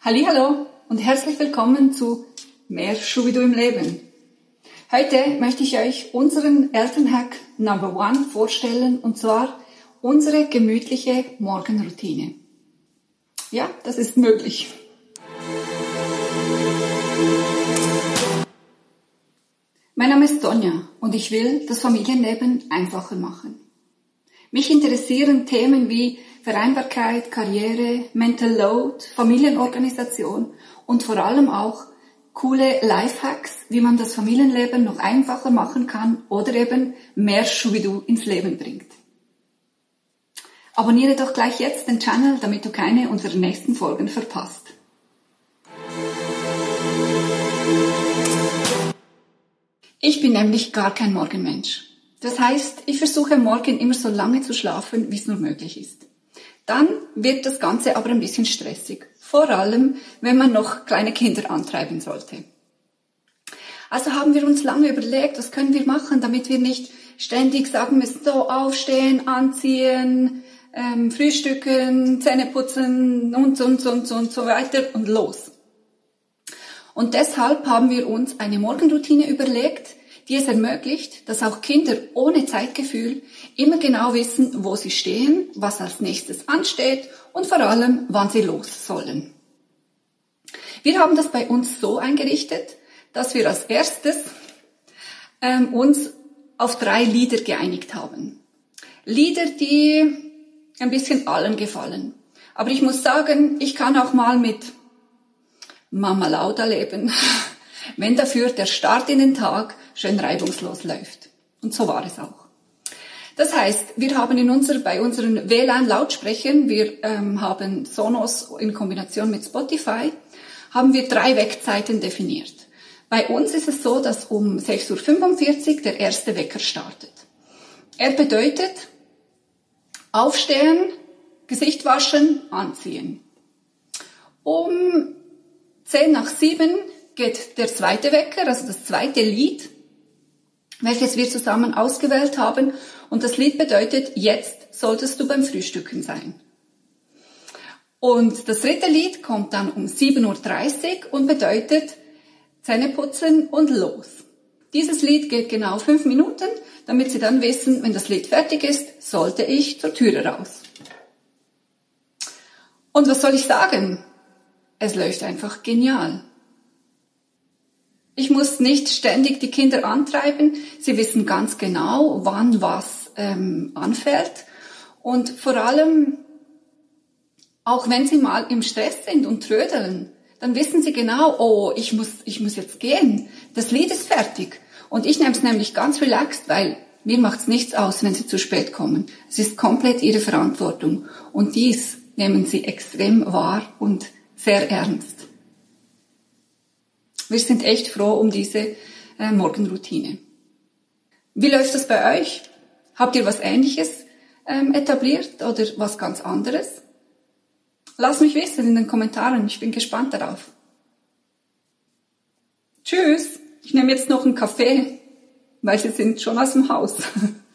Hallo und herzlich willkommen zu Mehr Schubidu im Leben. Heute möchte ich euch unseren Elternhack Number One vorstellen und zwar unsere gemütliche Morgenroutine. Ja, das ist möglich. Mein Name ist Sonja und ich will das Familienleben einfacher machen. Mich interessieren Themen wie Vereinbarkeit, Karriere, Mental Load, Familienorganisation und vor allem auch coole Lifehacks, wie man das Familienleben noch einfacher machen kann oder eben mehr Schubidu ins Leben bringt. Abonniere doch gleich jetzt den Channel, damit du keine unserer nächsten Folgen verpasst. Ich bin nämlich gar kein Morgenmensch. Das heißt, ich versuche morgen immer so lange zu schlafen, wie es nur möglich ist. Dann wird das Ganze aber ein bisschen stressig. Vor allem, wenn man noch kleine Kinder antreiben sollte. Also haben wir uns lange überlegt, was können wir machen, damit wir nicht ständig sagen müssen, so aufstehen, anziehen, ähm, frühstücken, Zähne putzen und, und, und, und so weiter und los. Und deshalb haben wir uns eine Morgenroutine überlegt, die es ermöglicht, dass auch Kinder ohne Zeitgefühl immer genau wissen, wo sie stehen, was als nächstes ansteht und vor allem, wann sie los sollen. Wir haben das bei uns so eingerichtet, dass wir als erstes ähm, uns auf drei Lieder geeinigt haben. Lieder, die ein bisschen allen gefallen. Aber ich muss sagen, ich kann auch mal mit Mama Lauda leben. wenn dafür der Start in den Tag schön reibungslos läuft. Und so war es auch. Das heißt, wir haben in unser, bei unseren WLAN-Lautsprechern, wir ähm, haben Sonos in Kombination mit Spotify, haben wir drei Wegzeiten definiert. Bei uns ist es so, dass um 6.45 Uhr der erste Wecker startet. Er bedeutet aufstehen, Gesicht waschen, anziehen. Um 10 nach 7 geht der zweite Wecker, also das zweite Lied, welches wir zusammen ausgewählt haben. Und das Lied bedeutet, jetzt solltest du beim Frühstücken sein. Und das dritte Lied kommt dann um 7.30 Uhr und bedeutet Zähne putzen und los. Dieses Lied geht genau fünf Minuten, damit Sie dann wissen, wenn das Lied fertig ist, sollte ich zur Türe raus. Und was soll ich sagen? Es läuft einfach genial. Ich muss nicht ständig die Kinder antreiben. Sie wissen ganz genau, wann was ähm, anfällt. Und vor allem, auch wenn sie mal im Stress sind und trödeln, dann wissen sie genau, oh, ich muss, ich muss jetzt gehen. Das Lied ist fertig. Und ich nehme es nämlich ganz relaxed, weil mir macht es nichts aus, wenn sie zu spät kommen. Es ist komplett ihre Verantwortung. Und dies nehmen sie extrem wahr und sehr ernst. Wir sind echt froh um diese äh, Morgenroutine. Wie läuft das bei euch? Habt ihr was Ähnliches ähm, etabliert oder was ganz anderes? Lass mich wissen in den Kommentaren. Ich bin gespannt darauf. Tschüss. Ich nehme jetzt noch einen Kaffee, weil sie sind schon aus dem Haus.